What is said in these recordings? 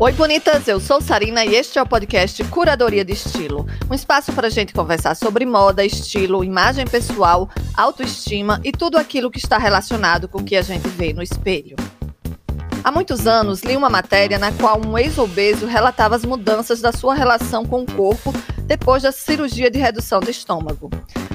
Oi, bonitas! Eu sou Sarina e este é o podcast Curadoria de Estilo um espaço para a gente conversar sobre moda, estilo, imagem pessoal, autoestima e tudo aquilo que está relacionado com o que a gente vê no espelho. Há muitos anos li uma matéria na qual um ex-obeso relatava as mudanças da sua relação com o corpo depois da cirurgia de redução do estômago.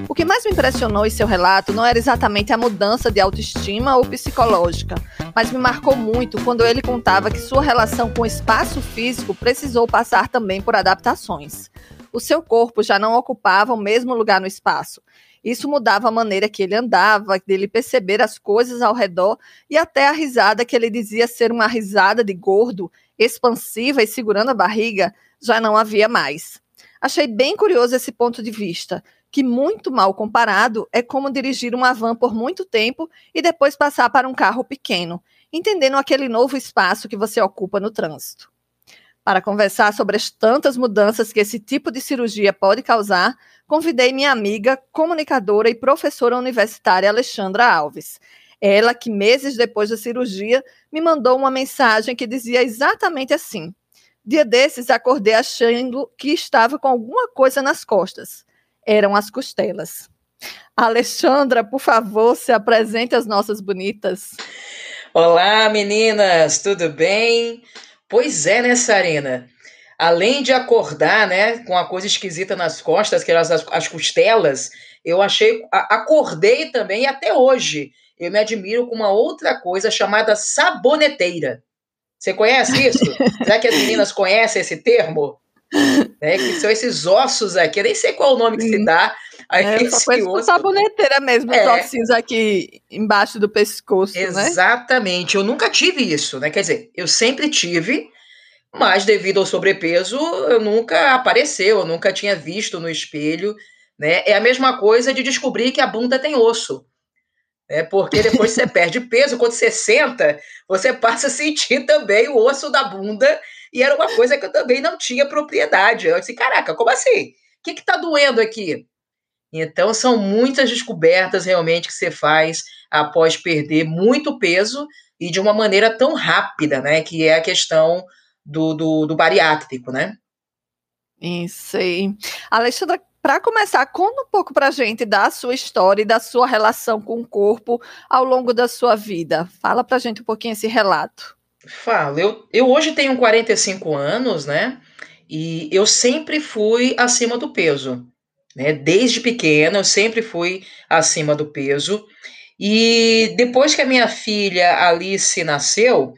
O que mais me impressionou em seu relato não era exatamente a mudança de autoestima ou psicológica, mas me marcou muito quando ele contava que sua relação com o espaço físico precisou passar também por adaptações. O seu corpo já não ocupava o mesmo lugar no espaço. Isso mudava a maneira que ele andava, dele perceber as coisas ao redor e até a risada que ele dizia ser uma risada de gordo, expansiva e segurando a barriga, já não havia mais. Achei bem curioso esse ponto de vista, que muito mal comparado é como dirigir uma van por muito tempo e depois passar para um carro pequeno, entendendo aquele novo espaço que você ocupa no trânsito. Para conversar sobre as tantas mudanças que esse tipo de cirurgia pode causar, convidei minha amiga, comunicadora e professora universitária Alexandra Alves. Ela que meses depois da cirurgia me mandou uma mensagem que dizia exatamente assim: Dia desses acordei achando que estava com alguma coisa nas costas. Eram as costelas. Alexandra, por favor, se apresente às nossas bonitas. Olá, meninas, tudo bem? Pois é, né, Sarina? Além de acordar, né, com uma coisa esquisita nas costas, que eram as, as costelas, eu achei, a, acordei também e até hoje eu me admiro com uma outra coisa chamada saboneteira. Você conhece isso? Será que as meninas conhecem esse termo? É, que são esses ossos aqui, eu nem sei qual é o nome que se dá. Aí é, coisa osso... saboneteira mesmo, é. os ossinhos aqui embaixo do pescoço, né? Exatamente, né? eu nunca tive isso, né? Quer dizer, eu sempre tive, mas devido ao sobrepeso, eu nunca apareceu, eu nunca tinha visto no espelho, né? É a mesma coisa de descobrir que a bunda tem osso. É porque depois você perde peso, quando você senta, você passa a sentir também o osso da bunda, e era uma coisa que eu também não tinha propriedade. Eu disse, caraca, como assim? O que está doendo aqui? Então, são muitas descobertas realmente que você faz após perder muito peso e de uma maneira tão rápida, né? Que é a questão do, do, do bariátrico, né? Isso aí. Alexandra, para começar, conta um pouco para a gente da sua história e da sua relação com o corpo ao longo da sua vida. Fala para a gente um pouquinho esse relato. Falo. Eu, eu hoje tenho 45 anos, né? E eu sempre fui acima do peso. Né? Desde pequena, eu sempre fui acima do peso. E depois que a minha filha Alice nasceu,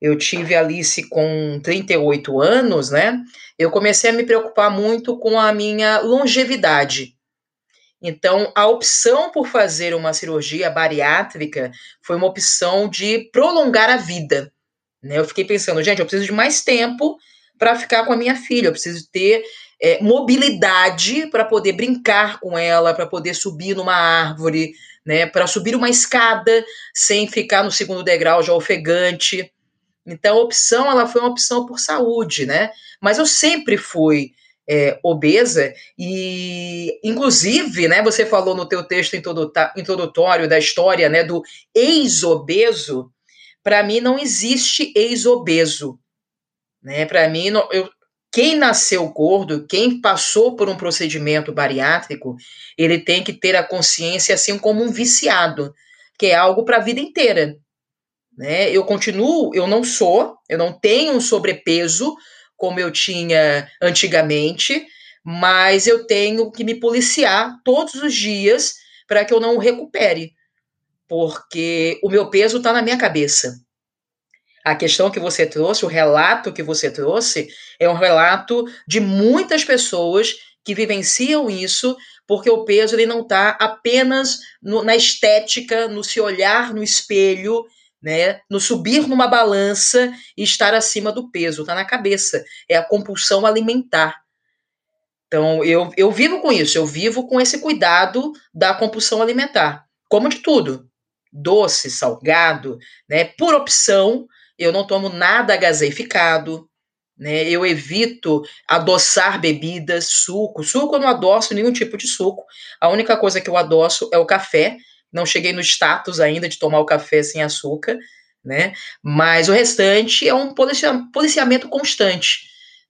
eu tive Alice com 38 anos, né? Eu comecei a me preocupar muito com a minha longevidade. Então, a opção por fazer uma cirurgia bariátrica foi uma opção de prolongar a vida. Né? Eu fiquei pensando, gente, eu preciso de mais tempo para ficar com a minha filha, eu preciso ter é, mobilidade para poder brincar com ela, para poder subir numa árvore, né? para subir uma escada sem ficar no segundo degrau já ofegante. Então, a opção ela foi uma opção por saúde, né? Mas eu sempre fui é, obesa e, inclusive, né? Você falou no teu texto introdutório da história, né? Do ex-obeso. Para mim, não existe ex-obeso, né? Para mim, não, eu, quem nasceu gordo, quem passou por um procedimento bariátrico, ele tem que ter a consciência assim como um viciado, que é algo para a vida inteira. Né? Eu continuo, eu não sou, eu não tenho um sobrepeso como eu tinha antigamente, mas eu tenho que me policiar todos os dias para que eu não recupere, porque o meu peso está na minha cabeça. A questão que você trouxe, o relato que você trouxe, é um relato de muitas pessoas que vivenciam isso, porque o peso ele não está apenas no, na estética, no se olhar no espelho né? No subir numa balança e estar acima do peso, tá na cabeça. É a compulsão alimentar. Então, eu, eu vivo com isso, eu vivo com esse cuidado da compulsão alimentar. Como de tudo. Doce, salgado, né? Por opção, eu não tomo nada gaseificado, né? Eu evito adoçar bebidas, suco. Suco eu não adoço nenhum tipo de suco. A única coisa que eu adoço é o café, não cheguei no status ainda de tomar o café sem açúcar, né? Mas o restante é um policiamento constante,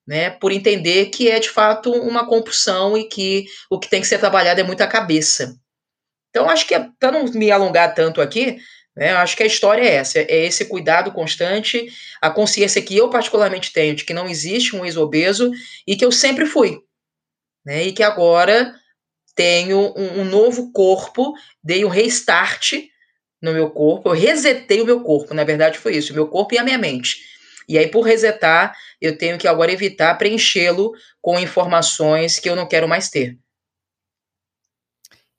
né? Por entender que é de fato uma compulsão e que o que tem que ser trabalhado é muito a cabeça. Então, acho que, para não me alongar tanto aqui, né, acho que a história é essa: é esse cuidado constante, a consciência que eu, particularmente, tenho de que não existe um ex-obeso e que eu sempre fui. Né, e que agora tenho um, um novo corpo, dei um restart no meu corpo, eu resetei o meu corpo, na verdade foi isso, o meu corpo e a minha mente. E aí, por resetar, eu tenho que agora evitar preenchê-lo com informações que eu não quero mais ter.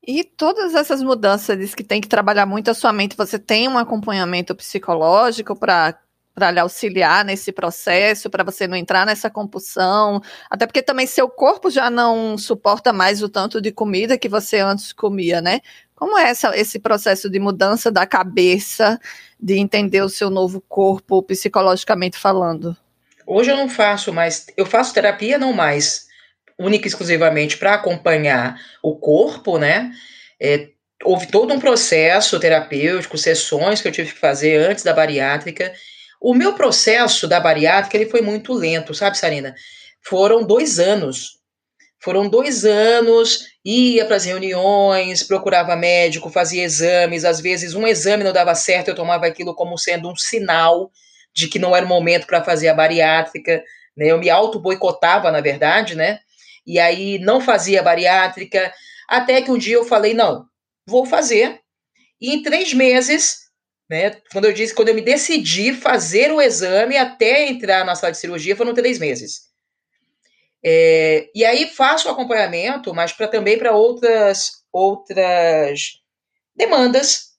E todas essas mudanças que tem que trabalhar muito a sua mente. Você tem um acompanhamento psicológico para para lhe auxiliar nesse processo, para você não entrar nessa compulsão, até porque também seu corpo já não suporta mais o tanto de comida que você antes comia, né? Como é essa, esse processo de mudança da cabeça, de entender o seu novo corpo psicologicamente falando? Hoje eu não faço mais, eu faço terapia não mais, única e exclusivamente para acompanhar o corpo, né? É, houve todo um processo terapêutico, sessões que eu tive que fazer antes da bariátrica. O meu processo da bariátrica ele foi muito lento, sabe, Sarina? Foram dois anos. Foram dois anos, ia para as reuniões, procurava médico, fazia exames. Às vezes, um exame não dava certo, eu tomava aquilo como sendo um sinal de que não era o momento para fazer a bariátrica. Né? Eu me auto-boicotava, na verdade, né? e aí não fazia bariátrica, até que um dia eu falei, não, vou fazer. E em três meses, né, quando eu disse, quando eu me decidi fazer o exame até entrar na sala de cirurgia, foram três meses. É, e aí faço o acompanhamento, mas para também para outras outras demandas,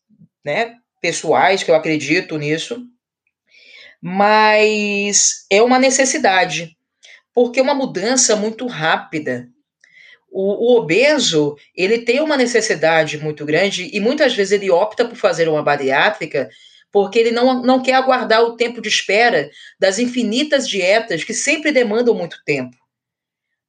né, pessoais que eu acredito nisso, mas é uma necessidade porque é uma mudança muito rápida. O, o, obeso, ele tem uma necessidade muito grande e muitas vezes ele opta por fazer uma bariátrica porque ele não, não quer aguardar o tempo de espera das infinitas dietas que sempre demandam muito tempo.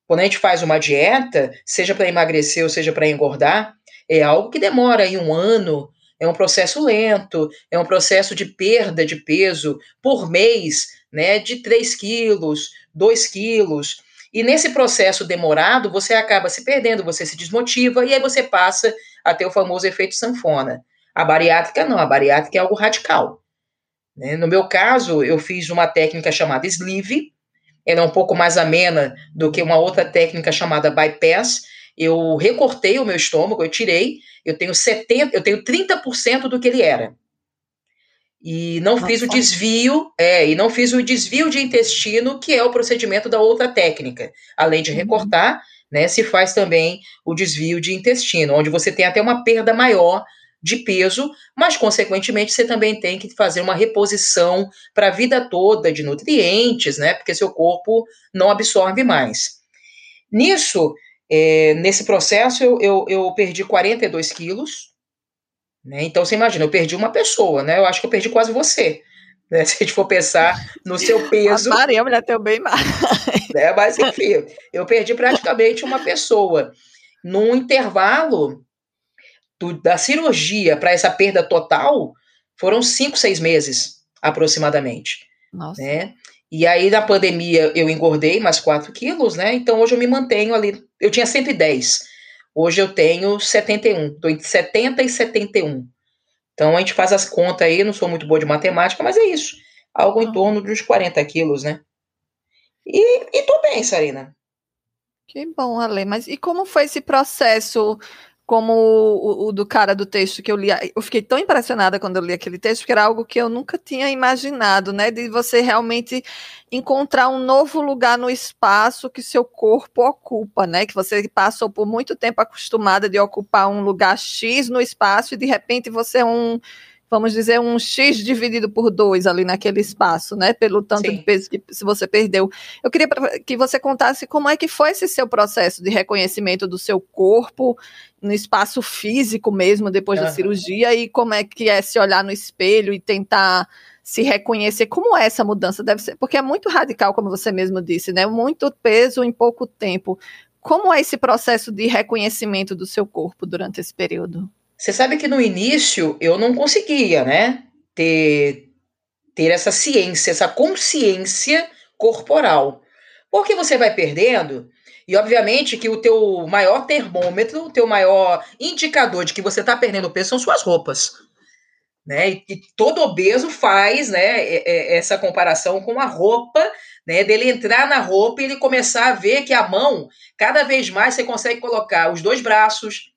Quando a gente faz uma dieta, seja para emagrecer ou seja para engordar, é algo que demora aí um ano, é um processo lento, é um processo de perda de peso por mês, né, de 3 quilos, 2 quilos. E nesse processo demorado, você acaba se perdendo, você se desmotiva e aí você passa a ter o famoso efeito sanfona. A bariátrica não, a bariátrica é algo radical. Né? No meu caso, eu fiz uma técnica chamada sleeve, ela é um pouco mais amena do que uma outra técnica chamada bypass. Eu recortei o meu estômago, eu tirei, eu tenho 70, eu tenho 30% do que ele era. E não Nossa. fiz o desvio, é, e não fiz o desvio de intestino, que é o procedimento da outra técnica. Além de uhum. recortar, né, se faz também o desvio de intestino, onde você tem até uma perda maior de peso, mas consequentemente você também tem que fazer uma reposição para a vida toda de nutrientes, né? Porque seu corpo não absorve mais. Nisso, é, nesse processo, eu, eu, eu perdi 42 quilos, né? Então você imagina, eu perdi uma pessoa, né? Eu acho que eu perdi quase você. Né? Se a gente for pensar no seu peso. Parei, a mulher tem bem mais. Né? Mas enfim, eu perdi praticamente uma pessoa. Num intervalo do, da cirurgia para essa perda total, foram cinco, seis meses, aproximadamente. Nossa. Né? E aí, na pandemia, eu engordei mais 4 quilos, né? Então, hoje eu me mantenho ali. Eu tinha 110. Hoje eu tenho 71, estou entre 70 e 71. Então a gente faz as contas aí, não sou muito boa de matemática, mas é isso. Algo em torno dos 40 quilos, né? E, e tô bem, Sarina. Que bom, Ale. Mas e como foi esse processo como o, o, do cara do texto que eu li. Eu fiquei tão impressionada quando eu li aquele texto, porque era algo que eu nunca tinha imaginado, né? De você realmente encontrar um novo lugar no espaço que seu corpo ocupa, né? Que você passou por muito tempo acostumada de ocupar um lugar X no espaço e de repente você é um vamos dizer, um X dividido por dois ali naquele espaço, né? Pelo tanto Sim. de peso que se você perdeu. Eu queria que você contasse como é que foi esse seu processo de reconhecimento do seu corpo no espaço físico mesmo, depois uhum. da cirurgia, e como é que é se olhar no espelho e tentar se reconhecer. Como é essa mudança? Deve ser, porque é muito radical, como você mesmo disse, né? Muito peso em pouco tempo. Como é esse processo de reconhecimento do seu corpo durante esse período? Você sabe que no início eu não conseguia, né? Ter ter essa ciência, essa consciência corporal. Porque você vai perdendo, e obviamente que o teu maior termômetro, o teu maior indicador de que você está perdendo peso são suas roupas. Né? E, e todo obeso faz né, essa comparação com a roupa, né, dele entrar na roupa e ele começar a ver que a mão, cada vez mais você consegue colocar os dois braços,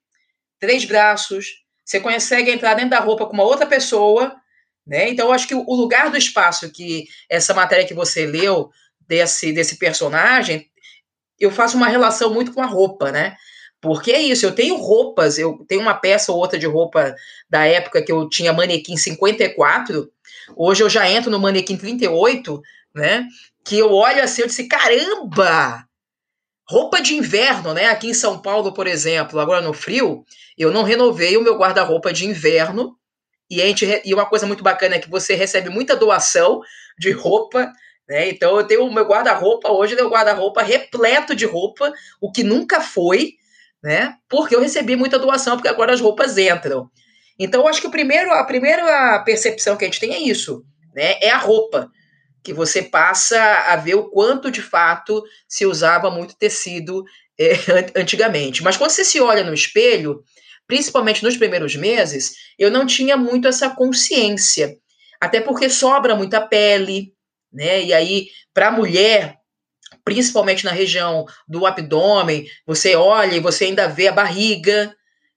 três braços, você consegue entrar dentro da roupa com uma outra pessoa, né? Então, eu acho que o lugar do espaço que essa matéria que você leu desse, desse personagem, eu faço uma relação muito com a roupa, né? Porque é isso, eu tenho roupas, eu tenho uma peça ou outra de roupa da época que eu tinha manequim 54, hoje eu já entro no manequim 38, né? Que eu olho assim, eu disse, caramba! Roupa de inverno, né? Aqui em São Paulo, por exemplo, agora no frio, eu não renovei o meu guarda-roupa de inverno. E, a gente, e uma coisa muito bacana é que você recebe muita doação de roupa né? Então eu tenho o meu guarda-roupa hoje, é um guarda-roupa repleto de roupa, o que nunca foi, né? Porque eu recebi muita doação, porque agora as roupas entram. Então eu acho que o primeiro, a primeira percepção que a gente tem é isso, né? É a roupa, que você passa a ver o quanto de fato se usava muito tecido é, antigamente. Mas quando você se olha no espelho, principalmente nos primeiros meses, eu não tinha muito essa consciência. Até porque sobra muita pele, né? E aí, para a mulher, principalmente na região do abdômen, você olha e você ainda vê a barriga,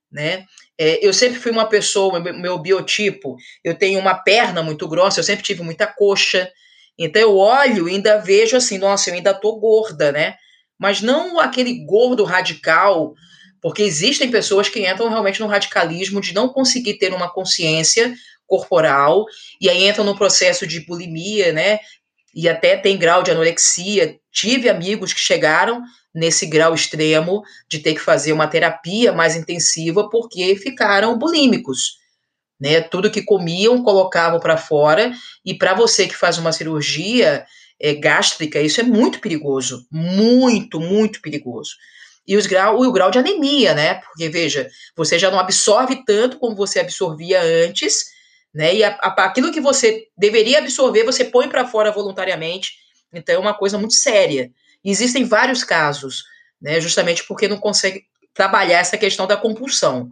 né? É, eu sempre fui uma pessoa, meu biotipo, eu tenho uma perna muito grossa, eu sempre tive muita coxa, então eu olho e ainda vejo assim, nossa, eu ainda tô gorda, né? Mas não aquele gordo radical, porque existem pessoas que entram realmente no radicalismo de não conseguir ter uma consciência corporal e aí entram no processo de bulimia, né? e até tem grau de anorexia. Tive amigos que chegaram nesse grau extremo de ter que fazer uma terapia mais intensiva porque ficaram bulímicos. Né? Tudo que comiam colocavam para fora e para você que faz uma cirurgia é, gástrica, isso é muito perigoso, muito, muito perigoso. E os grau, o grau de anemia, né? Porque veja, você já não absorve tanto como você absorvia antes né? E a, a, aquilo que você deveria absorver, você põe para fora voluntariamente. Então é uma coisa muito séria. E existem vários casos, né? Justamente porque não consegue trabalhar essa questão da compulsão.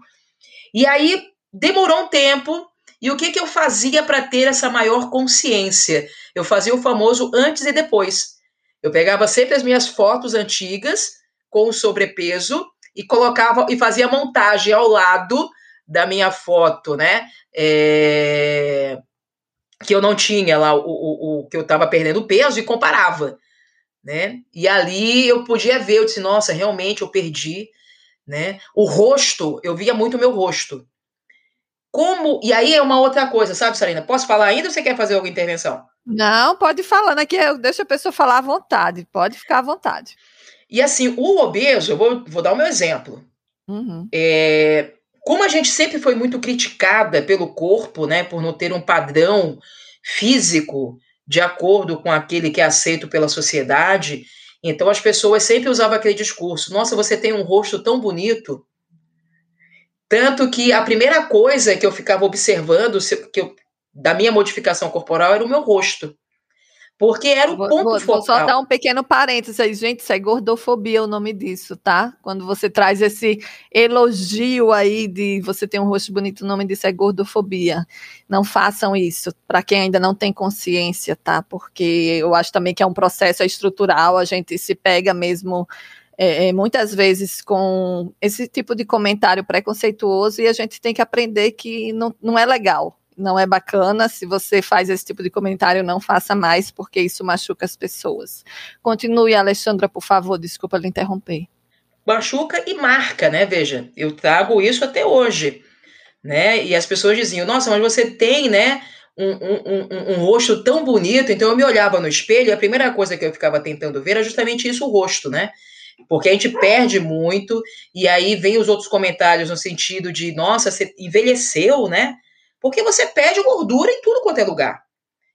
E aí demorou um tempo. E o que, que eu fazia para ter essa maior consciência? Eu fazia o famoso antes e depois. Eu pegava sempre as minhas fotos antigas com sobrepeso e colocava e fazia montagem ao lado da minha foto, né? É, que eu não tinha lá o, o, o que eu estava perdendo peso e comparava, né? E ali eu podia ver, eu disse, nossa, realmente eu perdi, né? O rosto, eu via muito o meu rosto. Como, e aí é uma outra coisa, sabe, Sarina? Posso falar ainda ou você quer fazer alguma intervenção? Não, pode falar, né? Que eu deixo a pessoa falar à vontade, pode ficar à vontade. E assim, o obeso, eu vou, vou dar o meu exemplo. Uhum. É, como a gente sempre foi muito criticada pelo corpo, né, por não ter um padrão físico de acordo com aquele que é aceito pela sociedade, então as pessoas sempre usavam aquele discurso: nossa, você tem um rosto tão bonito. Tanto que a primeira coisa que eu ficava observando que eu, da minha modificação corporal era o meu rosto. Porque era o vou, ponto vou, focal. Vou só dar um pequeno parênteses aí, gente, isso é gordofobia o nome disso, tá? Quando você traz esse elogio aí de você ter um rosto bonito, o nome disso é gordofobia. Não façam isso, para quem ainda não tem consciência, tá? Porque eu acho também que é um processo estrutural, a gente se pega mesmo é, é, muitas vezes com esse tipo de comentário preconceituoso e a gente tem que aprender que não, não é legal, não é bacana. Se você faz esse tipo de comentário, não faça mais, porque isso machuca as pessoas. Continue, Alexandra, por favor, desculpa lhe interromper. Machuca e marca, né? Veja, eu trago isso até hoje, né? E as pessoas diziam, nossa, mas você tem, né? Um, um, um, um, rosto tão bonito, então eu me olhava no espelho e a primeira coisa que eu ficava tentando ver era justamente isso, o rosto, né? Porque a gente perde muito, e aí vem os outros comentários no sentido de, nossa, você envelheceu, né? Porque você perde gordura em tudo quanto é lugar.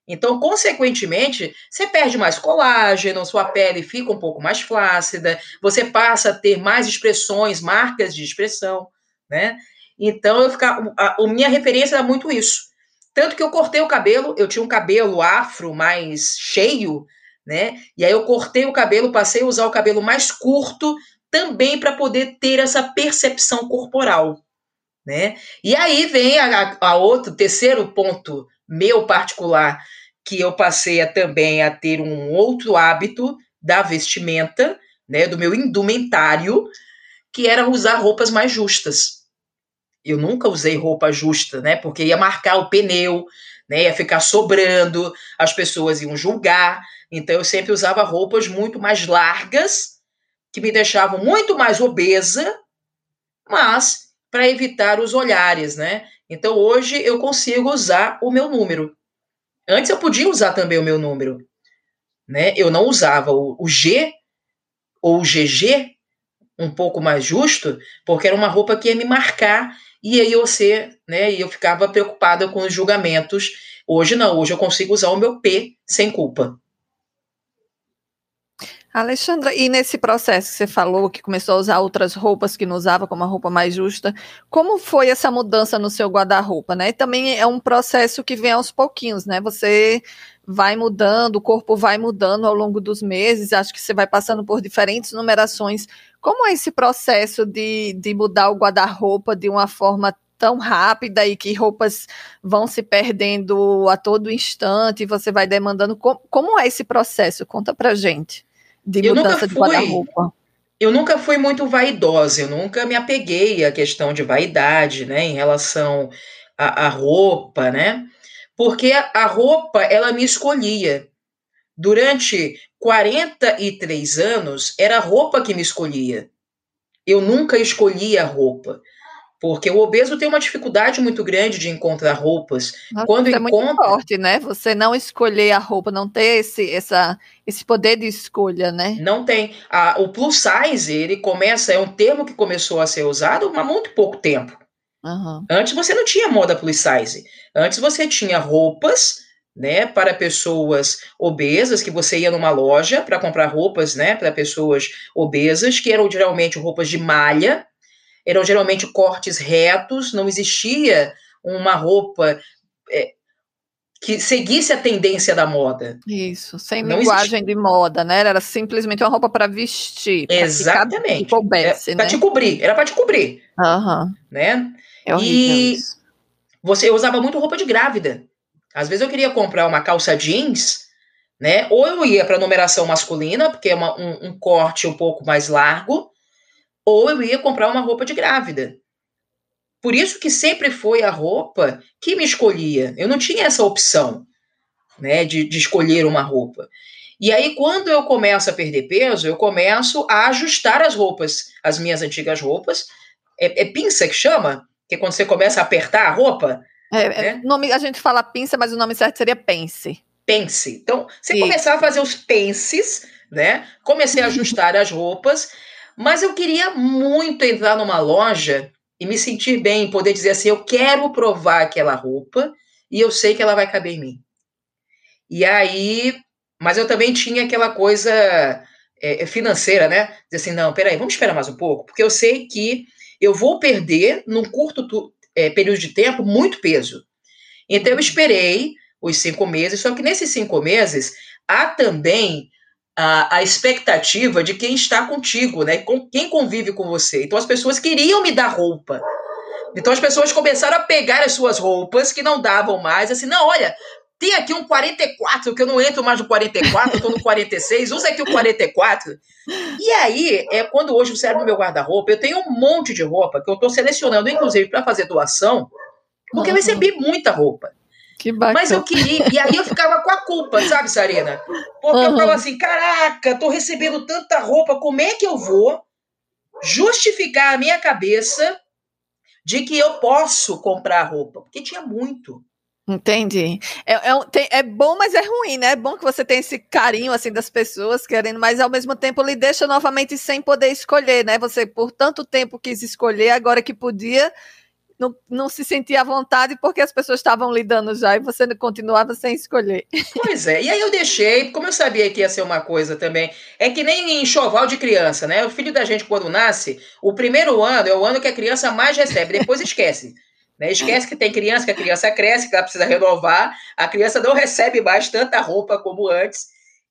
Então, consequentemente, você perde mais colágeno, sua pele fica um pouco mais flácida, você passa a ter mais expressões, marcas de expressão, né? Então, eu ficar, a, a minha referência era muito isso. Tanto que eu cortei o cabelo, eu tinha um cabelo afro mais cheio, né? E aí eu cortei o cabelo, passei a usar o cabelo mais curto, também para poder ter essa percepção corporal, né? E aí vem a, a outro, terceiro ponto meu particular, que eu passei a, também a ter um outro hábito da vestimenta, né, do meu indumentário, que era usar roupas mais justas. Eu nunca usei roupa justa, né, porque ia marcar o pneu, né, ia ficar sobrando, as pessoas iam julgar. Então eu sempre usava roupas muito mais largas, que me deixavam muito mais obesa, mas para evitar os olhares, né? Então hoje eu consigo usar o meu número. Antes eu podia usar também o meu número, né? Eu não usava o, o G ou o GG, um pouco mais justo, porque era uma roupa que ia me marcar e aí eu ser, né? E eu ficava preocupada com os julgamentos. Hoje não, hoje eu consigo usar o meu P sem culpa. Alexandra, e nesse processo que você falou, que começou a usar outras roupas que não usava como uma roupa mais justa, como foi essa mudança no seu guarda-roupa, né? também é um processo que vem aos pouquinhos, né? Você vai mudando, o corpo vai mudando ao longo dos meses, acho que você vai passando por diferentes numerações. Como é esse processo de, de mudar o guarda-roupa de uma forma tão rápida e que roupas vão se perdendo a todo instante e você vai demandando? Como, como é esse processo? Conta pra gente de eu mudança de guarda-roupa? Eu nunca fui muito vaidosa, eu nunca me apeguei à questão de vaidade, né, em relação à, à roupa, né, porque a, a roupa, ela me escolhia. Durante 43 anos, era a roupa que me escolhia. Eu nunca escolhia a roupa. Porque o obeso tem uma dificuldade muito grande de encontrar roupas. Nossa, Quando isso encontra... é muito forte, né? Você não escolher a roupa, não ter esse, essa, esse poder de escolha, né? Não tem. A, o plus size, ele começa, é um termo que começou a ser usado há muito pouco tempo. Uhum. Antes você não tinha moda plus size. Antes você tinha roupas né, para pessoas obesas, que você ia numa loja para comprar roupas, né, para pessoas obesas, que eram geralmente roupas de malha, eram geralmente cortes retos, não existia uma roupa é, que seguisse a tendência da moda. Isso, sem não linguagem existia. de moda, né? Era simplesmente uma roupa para vestir. Exatamente. Para né? te cobrir, era para te cobrir. Uhum. Né? É e isso. você usava muito roupa de grávida. Às vezes eu queria comprar uma calça jeans, né? Ou eu ia para numeração masculina, porque é uma, um, um corte um pouco mais largo, ou eu ia comprar uma roupa de grávida. Por isso que sempre foi a roupa que me escolhia. Eu não tinha essa opção, né, de, de escolher uma roupa. E aí, quando eu começo a perder peso, eu começo a ajustar as roupas, as minhas antigas roupas. É, é pinça que chama? Que é quando você começa a apertar a roupa. É, é né? nome, a gente fala pinça, mas o nome certo seria pence. Pence. Então, você começar a fazer os pences, né? Comecei a ajustar as roupas mas eu queria muito entrar numa loja e me sentir bem, poder dizer assim: eu quero provar aquela roupa e eu sei que ela vai caber em mim. E aí, mas eu também tinha aquela coisa é, financeira, né? Dizer assim: não, peraí, vamos esperar mais um pouco, porque eu sei que eu vou perder, num curto é, período de tempo, muito peso. Então eu esperei os cinco meses, só que nesses cinco meses há também a, a expectativa de quem está contigo, né? Com quem convive com você. Então as pessoas queriam me dar roupa. Então as pessoas começaram a pegar as suas roupas que não davam mais, assim, não, olha, tem aqui um 44, que eu não entro mais no 44, eu tô no 46, usa aqui o 44. E aí, é quando hoje você abre no meu guarda-roupa, eu tenho um monte de roupa que eu tô selecionando, inclusive, para fazer doação, porque eu recebi muita roupa. Que bacana. Mas eu queria, e aí eu ficava com a culpa, sabe, Sarina? Porque uhum. eu falava assim: caraca, tô recebendo tanta roupa, como é que eu vou justificar a minha cabeça de que eu posso comprar roupa? Porque tinha muito. Entendi. É, é, é, bom, mas é ruim, né? É bom que você tem esse carinho assim das pessoas querendo, mas ao mesmo tempo lhe deixa novamente sem poder escolher, né? Você por tanto tempo quis escolher, agora que podia, não, não se sentia à vontade porque as pessoas estavam lidando já e você continuava sem escolher. Pois é, e aí eu deixei, como eu sabia que ia ser uma coisa também, é que nem enxoval de criança, né? O filho da gente, quando nasce, o primeiro ano é o ano que a criança mais recebe, depois esquece. Né? Esquece que tem criança, que a criança cresce, que ela precisa renovar, a criança não recebe mais tanta roupa como antes,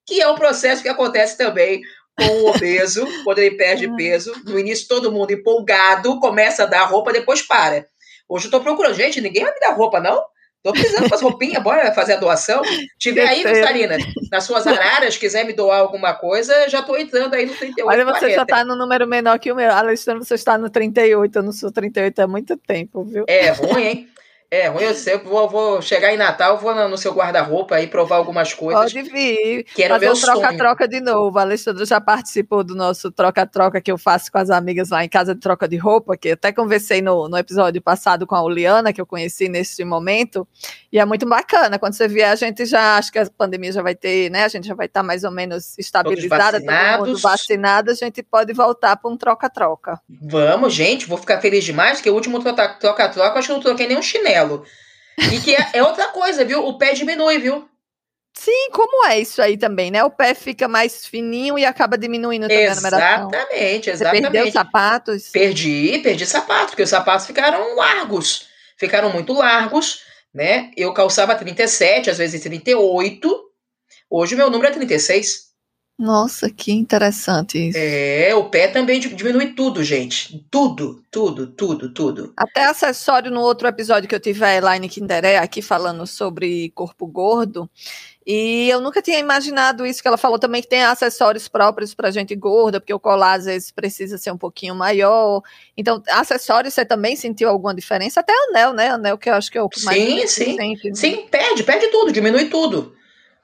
que é um processo que acontece também com o obeso, quando ele perde ah. peso. No início, todo mundo empolgado, começa a dar roupa, depois para. Hoje eu tô procurando, gente, ninguém vai me dar roupa, não? Tô precisando fazer roupinha, bora fazer a doação. Tiver aí, Sarina, nas suas araras, quiser me doar alguma coisa, já tô entrando aí no 38. Olha, você 40. já tá no número menor que o meu. Alexandre, você está no 38, eu não sou 38 há muito tempo, viu? É ruim, hein? É, ruim eu sei, vou, vou chegar em Natal, vou no seu guarda-roupa aí provar algumas coisas. Pode vir. Que era fazer um troca-troca de novo. A Alexandre já participou do nosso troca-troca que eu faço com as amigas lá em casa de troca de roupa, que até conversei no, no episódio passado com a Uliana, que eu conheci nesse momento. E é muito bacana. Quando você vier, a gente já acho que a pandemia já vai ter, né? A gente já vai estar mais ou menos estabilizada, todo mundo vacinado, a gente pode voltar para um troca-troca. Vamos, gente, vou ficar feliz demais, porque o último troca-troca, acho que eu não troquei nem um chinelo. E que é, é outra coisa, viu? O pé diminui, viu? Sim, como é isso aí também, né? O pé fica mais fininho e acaba diminuindo também exatamente, a numeração. Exatamente, exatamente. Você perdeu sapatos? Perdi, perdi sapato, porque os sapatos ficaram largos. Ficaram muito largos né? Eu calçava 37, às vezes 38. Hoje o meu número é 36. Nossa, que interessante isso. É, o pé também diminui tudo, gente. Tudo, tudo, tudo, tudo. Até acessório no outro episódio que eu tive a Elaine Kinderé aqui falando sobre corpo gordo. E eu nunca tinha imaginado isso, que ela falou também que tem acessórios próprios para gente gorda, porque o colar às vezes precisa ser um pouquinho maior. Então, acessórios você também sentiu alguma diferença? Até anel, né? Anel que eu acho que é o que mais Sim, sim. Sente, né? Sim, perde, perde tudo, diminui tudo.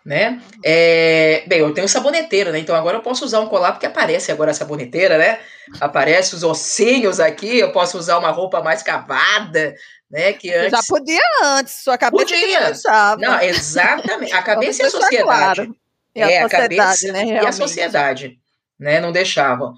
Né? É, bem, eu tenho saboneteira, né? Então agora eu posso usar um colar porque aparece agora a saboneteira, né? Aparece os ossinhos aqui, eu posso usar uma roupa mais cavada, né? Que antes... Já podia antes, sua cabeça podia. Não, exatamente. A cabeça e a sociedade. Claro. E a é, a cabeça né, e a sociedade, né? Não deixavam.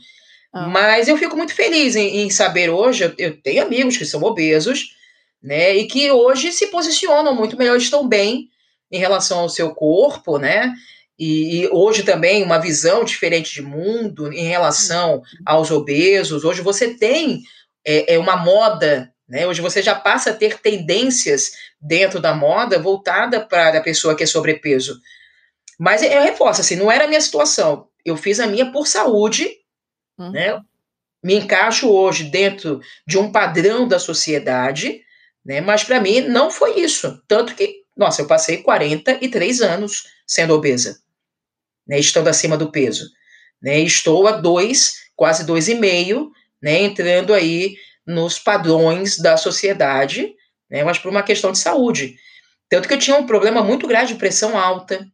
Ah. Mas eu fico muito feliz em, em saber hoje, eu, eu, tenho amigos que são obesos, né? E que hoje se posicionam muito melhor, estão bem em relação ao seu corpo, né? E, e, hoje também uma visão diferente de mundo em relação aos obesos. Hoje você tem é, é uma moda né? Hoje você já passa a ter tendências dentro da moda voltada para a pessoa que é sobrepeso. Mas eu reforço, assim, não era a minha situação. Eu fiz a minha por saúde, uhum. né? Me encaixo hoje dentro de um padrão da sociedade, né? Mas para mim não foi isso. Tanto que, nossa, eu passei 43 anos sendo obesa, né? Estando acima do peso. Né? Estou a dois, quase dois e meio, né? Entrando aí nos padrões da sociedade, né, mas por uma questão de saúde. Tanto que eu tinha um problema muito grave de pressão alta,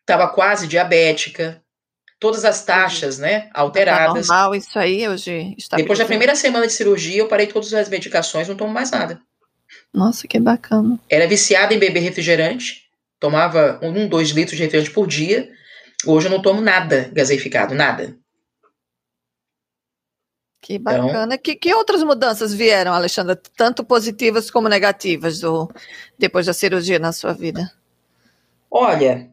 estava quase diabética, todas as taxas, né, tá alteradas. Tá normal isso aí hoje? Depois da primeira semana de cirurgia, eu parei todas as medicações, não tomo mais nada. Nossa, que bacana. Era viciada em beber refrigerante, tomava um, dois litros de refrigerante por dia. Hoje eu não tomo nada gaseificado, nada. Que então bacana. Então, que, que outras mudanças vieram, Alexandra, tanto positivas como negativas, do, depois da cirurgia na sua vida? Olha,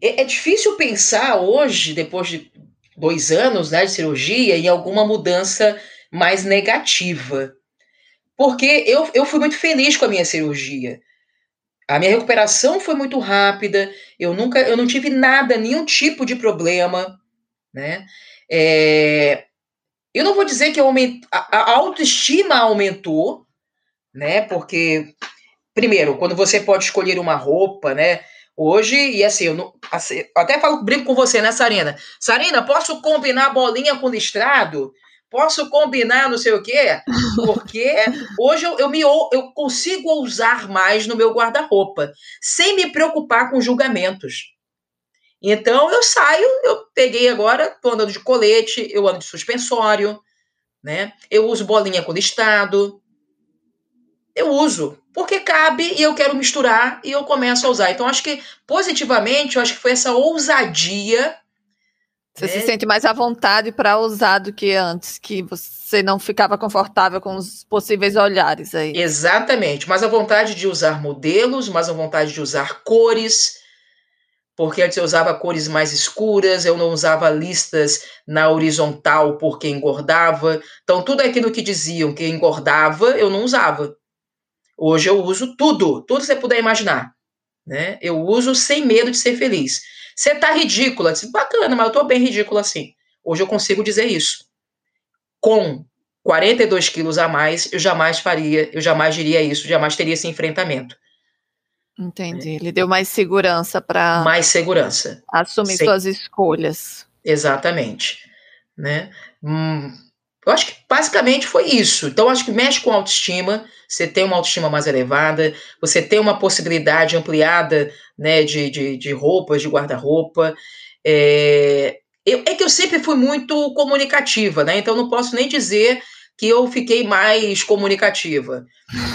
é, é difícil pensar hoje, depois de dois anos né, de cirurgia, em alguma mudança mais negativa. Porque eu, eu fui muito feliz com a minha cirurgia. A minha recuperação foi muito rápida, eu nunca, eu não tive nada, nenhum tipo de problema, né? É, eu não vou dizer que aument... a autoestima aumentou, né? Porque, primeiro, quando você pode escolher uma roupa, né? Hoje, e assim, eu não, assim, até falo, brinco com você, né, Sarina? Sarina, posso combinar bolinha com listrado? Posso combinar não sei o quê? Porque hoje eu, eu, me, eu consigo ousar mais no meu guarda-roupa, sem me preocupar com julgamentos. Então eu saio, eu peguei agora, tô andando de colete, eu ando de suspensório, né? Eu uso bolinha com listado. Eu uso, porque cabe e eu quero misturar e eu começo a usar. Então acho que positivamente, eu acho que foi essa ousadia você né? se sente mais à vontade para usar do que antes, que você não ficava confortável com os possíveis olhares aí. Exatamente, mais à vontade de usar modelos, mais à vontade de usar cores, porque antes eu usava cores mais escuras, eu não usava listas na horizontal porque engordava. Então, tudo aquilo que diziam que engordava, eu não usava. Hoje eu uso tudo, tudo que você puder imaginar. Né? Eu uso sem medo de ser feliz. Você tá ridícula, disse, bacana, mas eu tô bem ridícula assim. Hoje eu consigo dizer isso. Com 42 quilos a mais, eu jamais faria, eu jamais diria isso, jamais teria esse enfrentamento. Entendi. Ele deu mais segurança para. Mais segurança. Assumir Sem... suas escolhas. Exatamente. Né? Hum, eu acho que basicamente foi isso. Então, acho que mexe com autoestima, você tem uma autoestima mais elevada, você tem uma possibilidade ampliada né, de, de, de roupas, de guarda-roupa. É, eu, é que eu sempre fui muito comunicativa, né? Então, não posso nem dizer que eu fiquei mais comunicativa.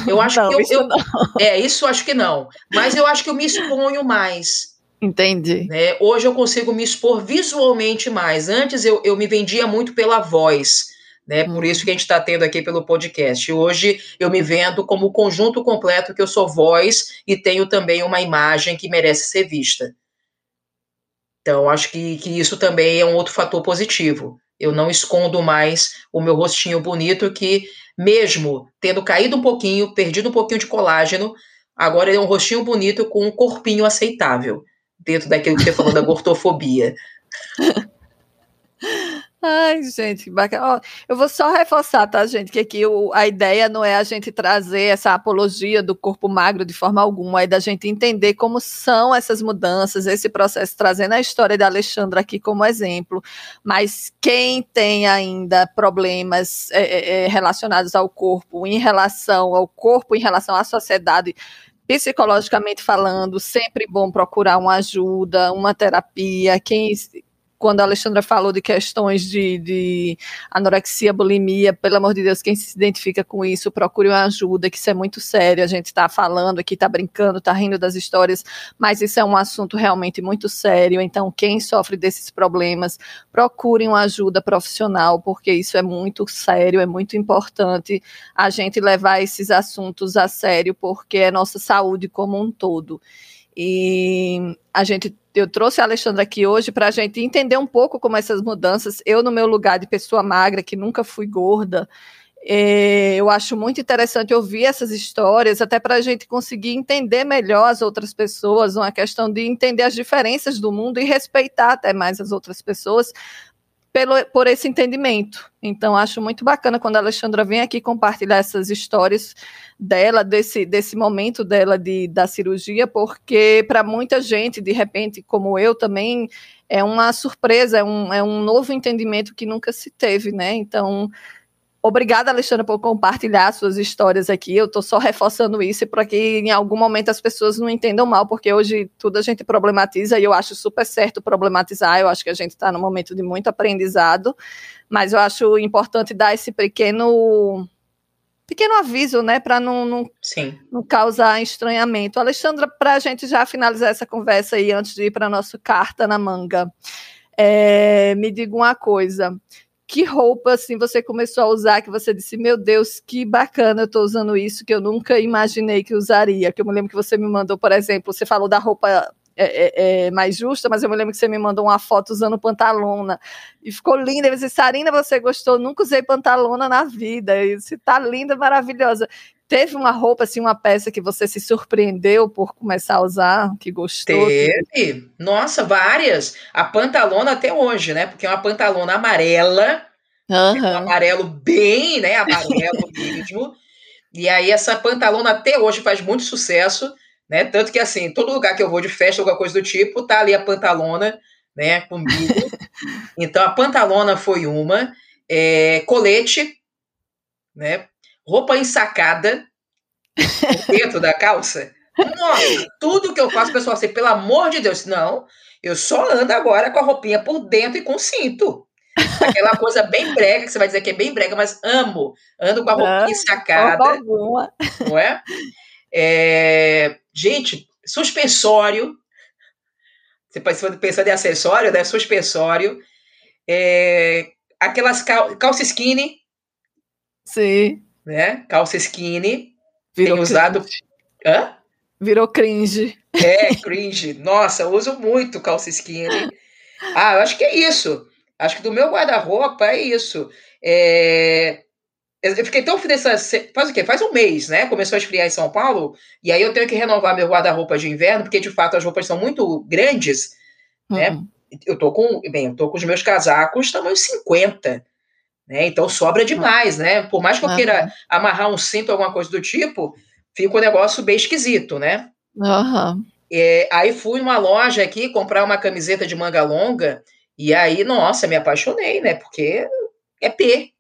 Eu acho não, que eu, isso eu é isso acho que não, mas eu acho que eu me exponho mais. Entendi. Né? Hoje eu consigo me expor visualmente mais. Antes eu, eu me vendia muito pela voz. Né. Por isso que a gente está tendo aqui pelo podcast. Hoje eu me vendo como o conjunto completo que eu sou voz e tenho também uma imagem que merece ser vista. Então, acho que, que isso também é um outro fator positivo. Eu não escondo mais o meu rostinho bonito, que, mesmo tendo caído um pouquinho, perdido um pouquinho de colágeno, agora ele é um rostinho bonito com um corpinho aceitável, dentro daquilo que você falou da gordofobia. Ai, gente, que bacana. Ó, eu vou só reforçar, tá, gente, que aqui o, a ideia não é a gente trazer essa apologia do corpo magro de forma alguma, é da gente entender como são essas mudanças, esse processo, trazendo a história da Alexandra aqui como exemplo. Mas quem tem ainda problemas é, é, é relacionados ao corpo, em relação ao corpo, em relação à sociedade, psicologicamente falando, sempre bom procurar uma ajuda, uma terapia. Quem quando a Alexandra falou de questões de, de, anorexia, bulimia, pelo amor de Deus, quem se identifica com isso, procure uma ajuda, que isso é muito sério. A gente está falando aqui, está brincando, está rindo das histórias, mas isso é um assunto realmente muito sério. Então, quem sofre desses problemas, procure uma ajuda profissional, porque isso é muito sério, é muito importante a gente levar esses assuntos a sério, porque é nossa saúde como um todo. E a gente eu trouxe a Alexandra aqui hoje para a gente entender um pouco como essas mudanças. Eu, no meu lugar de pessoa magra, que nunca fui gorda, é, eu acho muito interessante ouvir essas histórias, até para a gente conseguir entender melhor as outras pessoas, uma questão de entender as diferenças do mundo e respeitar até mais as outras pessoas, pelo, por esse entendimento. Então, acho muito bacana quando a Alexandra vem aqui compartilhar essas histórias dela, desse, desse momento dela de, da cirurgia, porque para muita gente, de repente, como eu também, é uma surpresa, é um, é um novo entendimento que nunca se teve, né? Então, Obrigada, Alexandra, por compartilhar suas histórias aqui. Eu estou só reforçando isso para que em algum momento as pessoas não entendam mal, porque hoje tudo a gente problematiza e eu acho super certo problematizar. Eu acho que a gente está num momento de muito aprendizado, mas eu acho importante dar esse pequeno pequeno aviso, né, para não, não, não, causar estranhamento. Alexandra, para a gente já finalizar essa conversa aí, antes de ir para a nossa carta na manga, é, me diga uma coisa que roupa assim você começou a usar que você disse, meu Deus, que bacana, eu estou usando isso que eu nunca imaginei que usaria. Que eu me lembro que você me mandou, por exemplo, você falou da roupa é, é, é mais justa, mas eu me lembro que você me mandou uma foto usando pantalona e ficou linda. Eu disse, Sarina, você gostou? Nunca usei pantalona na vida. E você tá linda, maravilhosa. Teve uma roupa, assim, uma peça que você se surpreendeu por começar a usar, que gostou? Teve. Que... Nossa, várias. A pantalona até hoje, né? Porque é uma pantalona amarela, uhum. um amarelo bem, né? Amarelo mesmo. E aí essa pantalona até hoje faz muito sucesso, né? Tanto que assim, todo lugar que eu vou de festa, alguma coisa do tipo, tá ali a pantalona, né? Comigo. então a pantalona foi uma. É, colete, né? roupa ensacada dentro da calça. Nossa, tudo que eu faço, o pessoal assim, pelo amor de Deus, não, eu só ando agora com a roupinha por dentro e com cinto. Aquela coisa bem brega, que você vai dizer que é bem brega, mas amo. Ando com a roupinha ensacada. Não é? é? Gente, suspensório. Você pode pensar em acessório, né? Suspensório. É, aquelas cal calça skinny. Sim né? Calça skinny. Virou tenho usado. Hã? Virou cringe. É, cringe. Nossa, uso muito calça skinny. Ah, eu acho que é isso. Acho que do meu guarda-roupa é isso. É... Eu fiquei tão feliz. Faz o quê? Faz um mês, né? Começou a esfriar em São Paulo. E aí eu tenho que renovar meu guarda-roupa de inverno, porque de fato as roupas são muito grandes, né? Uhum. Eu tô com. Bem, eu tô com os meus casacos tamanho 50. Né? Então sobra demais, né? Por mais que eu queira amarrar um cinto, alguma coisa do tipo, fica um negócio bem esquisito, né? Uhum. É, aí fui numa loja aqui comprar uma camiseta de manga longa, e aí, nossa, me apaixonei, né? Porque é P.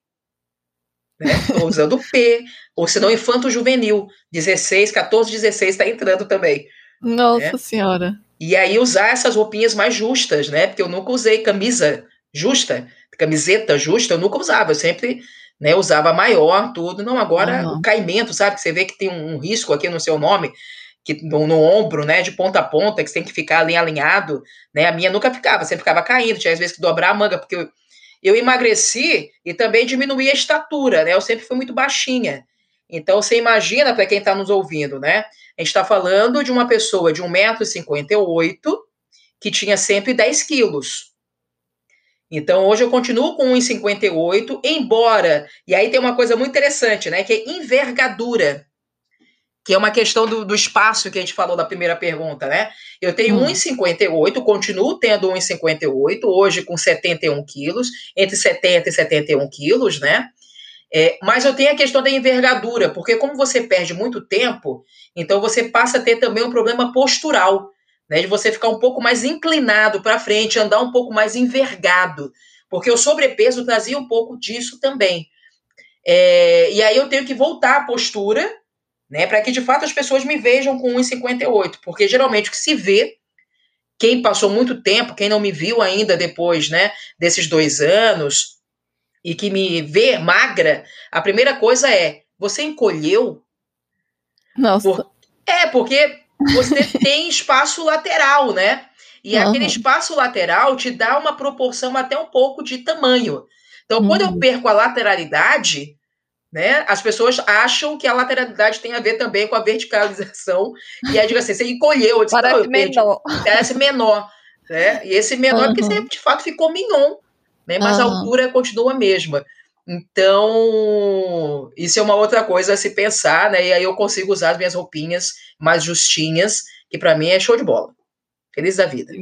Né? Tô usando P, ou senão infanto juvenil, 16, 14, 16 está entrando também. Nossa né? Senhora. E aí usar essas roupinhas mais justas, né? Porque eu nunca usei camisa justa camiseta justa, eu nunca usava, eu sempre né, usava maior, tudo. Não, agora uhum. o caimento, sabe? Que você vê que tem um, um risco aqui no seu nome, que no, no, ombro, né, de ponta a ponta, que você tem que ficar ali alinhado, né? A minha nunca ficava, sempre ficava caindo, tinha às vezes que dobrar a manga, porque eu, eu emagreci e também diminuí a estatura, né? Eu sempre fui muito baixinha. Então, você imagina, para quem está nos ouvindo, né? A gente está falando de uma pessoa de 1,58m que tinha sempre 10 quilos. Então, hoje eu continuo com 1,58, embora. E aí tem uma coisa muito interessante, né? Que é envergadura. Que é uma questão do, do espaço que a gente falou da primeira pergunta, né? Eu tenho hum. 1,58, continuo tendo 1,58, hoje com 71 quilos, entre 70 e 71 quilos, né? É, mas eu tenho a questão da envergadura, porque como você perde muito tempo, então você passa a ter também um problema postural né, de você ficar um pouco mais inclinado para frente, andar um pouco mais envergado, porque o sobrepeso trazia um pouco disso também. É, e aí eu tenho que voltar à postura, né, para que de fato as pessoas me vejam com 1,58, porque geralmente o que se vê, quem passou muito tempo, quem não me viu ainda depois, né, desses dois anos, e que me vê magra, a primeira coisa é, você encolheu? Nossa. Por... É, porque você tem espaço lateral, né? E uhum. aquele espaço lateral te dá uma proporção até um pouco de tamanho. Então, uhum. quando eu uhum. perco a lateralidade, né, as pessoas acham que a lateralidade tem a ver também com a verticalização. E aí, digo assim, você encolheu. Disse, parece menor. Parece menor. Né? E esse menor uhum. é porque você, de fato, ficou mignon. Né? Mas a altura continua a mesma. Então, isso é uma outra coisa a se pensar, né? E aí eu consigo usar as minhas roupinhas mais justinhas, que para mim é show de bola. Feliz da vida.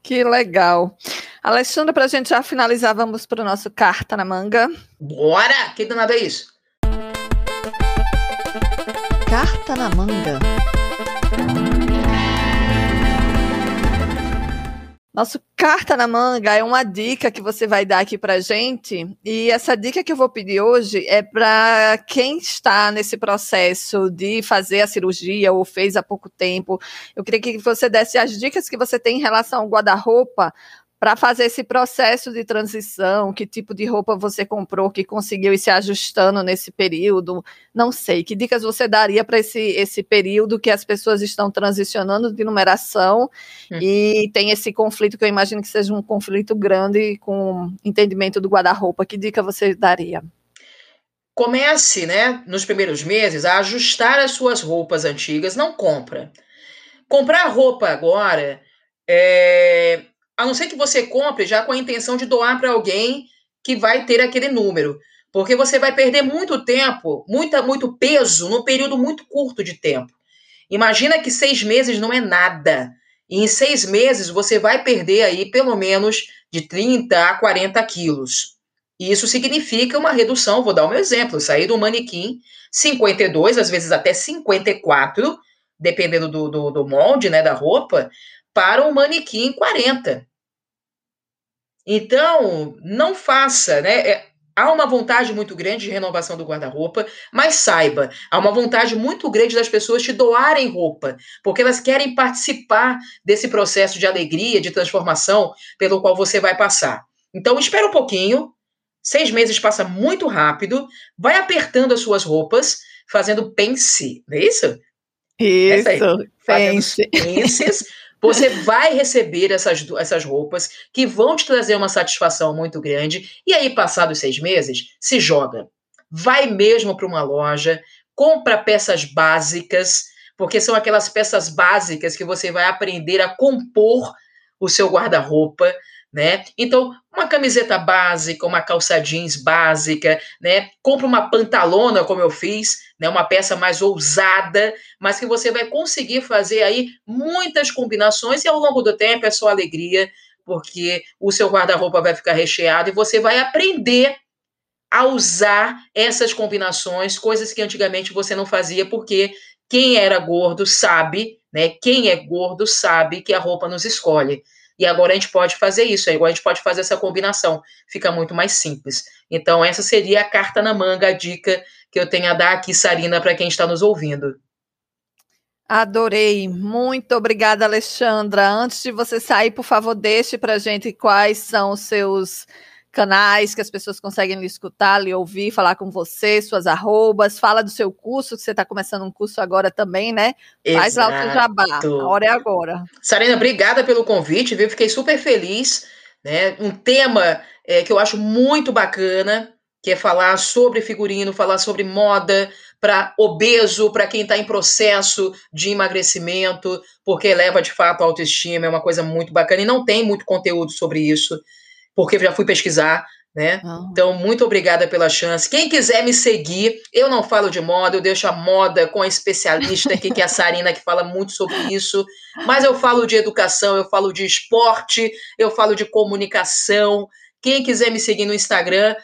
Que legal. Alexandra, para a gente já finalizar, vamos para o nosso Carta na Manga. Bora! Que danado é isso? Carta na Manga. Nosso carta na manga é uma dica que você vai dar aqui para gente. E essa dica que eu vou pedir hoje é para quem está nesse processo de fazer a cirurgia ou fez há pouco tempo. Eu queria que você desse as dicas que você tem em relação ao guarda-roupa para fazer esse processo de transição, que tipo de roupa você comprou que conseguiu ir se ajustando nesse período, não sei, que dicas você daria para esse, esse período que as pessoas estão transicionando de numeração hum. e tem esse conflito que eu imagino que seja um conflito grande com entendimento do guarda-roupa, que dica você daria? Comece, né, nos primeiros meses a ajustar as suas roupas antigas, não compra. Comprar roupa agora é, a não ser que você compre já com a intenção de doar para alguém que vai ter aquele número. Porque você vai perder muito tempo, muita, muito peso, num período muito curto de tempo. Imagina que seis meses não é nada. E em seis meses você vai perder aí pelo menos de 30 a 40 quilos. E isso significa uma redução, vou dar um exemplo, sair do manequim 52, às vezes até 54, dependendo do, do, do molde, né, da roupa, para um manequim 40. Então, não faça, né? É, há uma vontade muito grande de renovação do guarda-roupa, mas saiba, há uma vontade muito grande das pessoas te doarem roupa, porque elas querem participar desse processo de alegria, de transformação pelo qual você vai passar. Então, espera um pouquinho, seis meses passa muito rápido, vai apertando as suas roupas, fazendo pense, não é isso? Isso, pense. Penses, você vai receber essas, essas roupas que vão te trazer uma satisfação muito grande. E aí, passados seis meses, se joga. Vai mesmo para uma loja, compra peças básicas, porque são aquelas peças básicas que você vai aprender a compor o seu guarda-roupa, né? Então, uma camiseta básica, uma calça jeans básica, né? Compra uma pantalona, como eu fiz, né? Uma peça mais ousada, mas que você vai conseguir fazer aí muitas combinações e ao longo do tempo é só alegria, porque o seu guarda-roupa vai ficar recheado e você vai aprender a usar essas combinações, coisas que antigamente você não fazia, porque quem era gordo sabe, né? Quem é gordo sabe que a roupa nos escolhe. E agora a gente pode fazer isso, agora a gente pode fazer essa combinação, fica muito mais simples. Então, essa seria a carta na manga, a dica que eu tenho a dar aqui, Sarina, para quem está nos ouvindo. Adorei, muito obrigada, Alexandra. Antes de você sair, por favor, deixe para gente quais são os seus canais que as pessoas conseguem lhe escutar, lhe ouvir, falar com você, suas arrobas, fala do seu curso, que você está começando um curso agora também, né? Exato. Faz lá o seu jabá, a hora é agora. Sarina, obrigada pelo convite, viu? Fiquei super feliz, né? Um tema é, que eu acho muito bacana, que é falar sobre figurino, falar sobre moda para obeso, para quem está em processo de emagrecimento, porque eleva de fato a autoestima, é uma coisa muito bacana e não tem muito conteúdo sobre isso porque já fui pesquisar, né? Ah. Então, muito obrigada pela chance. Quem quiser me seguir, eu não falo de moda, eu deixo a moda com a especialista aqui, que é a Sarina, que fala muito sobre isso. Mas eu falo de educação, eu falo de esporte, eu falo de comunicação. Quem quiser me seguir no Instagram,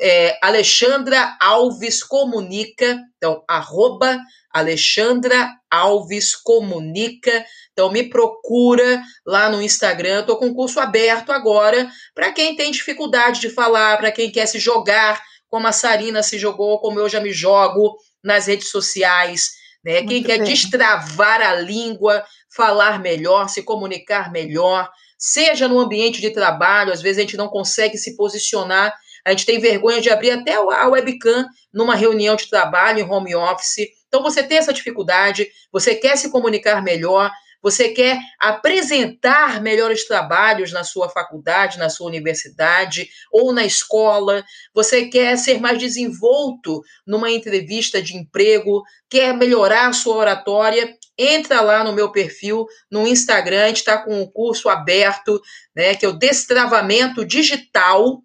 é Alexandra Alves Comunica, então, arroba Alexandra Alves Comunica. Então me procura lá no Instagram. Estou com curso aberto agora para quem tem dificuldade de falar, para quem quer se jogar, como a Sarina se jogou, como eu já me jogo nas redes sociais. Né? Muito quem quer bem. destravar a língua, falar melhor, se comunicar melhor, seja no ambiente de trabalho, às vezes a gente não consegue se posicionar, a gente tem vergonha de abrir até a webcam numa reunião de trabalho em home office. Então você tem essa dificuldade, você quer se comunicar melhor, você quer apresentar melhores trabalhos na sua faculdade, na sua universidade ou na escola, você quer ser mais desenvolto numa entrevista de emprego, quer melhorar a sua oratória, entra lá no meu perfil no Instagram, está com um curso aberto, né, que é o Destravamento Digital,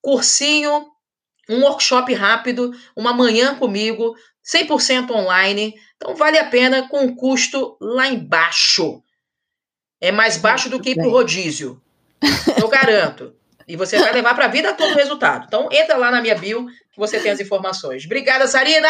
cursinho, um workshop rápido, uma manhã comigo, 100% online. Então vale a pena com um custo lá embaixo. É mais baixo do que ir para o rodízio. Eu garanto. E você vai levar para a vida todo o resultado. Então entra lá na minha bio que você tem as informações. Obrigada, Sarina!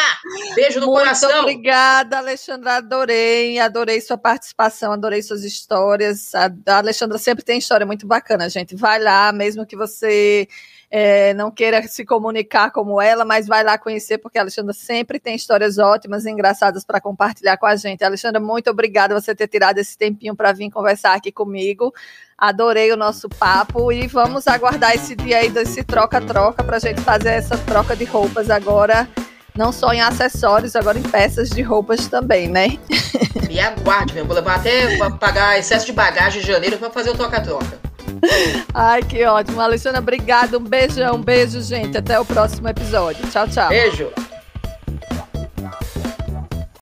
Beijo no Muito coração. Obrigada, Alexandra. Adorei, adorei sua participação, adorei suas histórias. A Alexandra sempre tem história muito bacana, gente. Vai lá, mesmo que você é, não queira se comunicar como ela, mas vai lá conhecer, porque a Alexandra sempre tem histórias ótimas e engraçadas para compartilhar com a gente. Alexandra, muito obrigada você ter tirado esse tempinho para vir conversar aqui comigo. Adorei o nosso papo e vamos aguardar esse dia aí desse troca-troca para a gente fazer essa troca de roupas agora não só em acessórios, agora em peças de roupas também, né? Me aguarde, meu. Vou levar até pagar excesso de bagagem em janeiro para fazer o troca-troca. Ai, que ótimo. Alexandra, obrigada. Um beijão, um beijo, gente. Até o próximo episódio. Tchau, tchau. Beijo.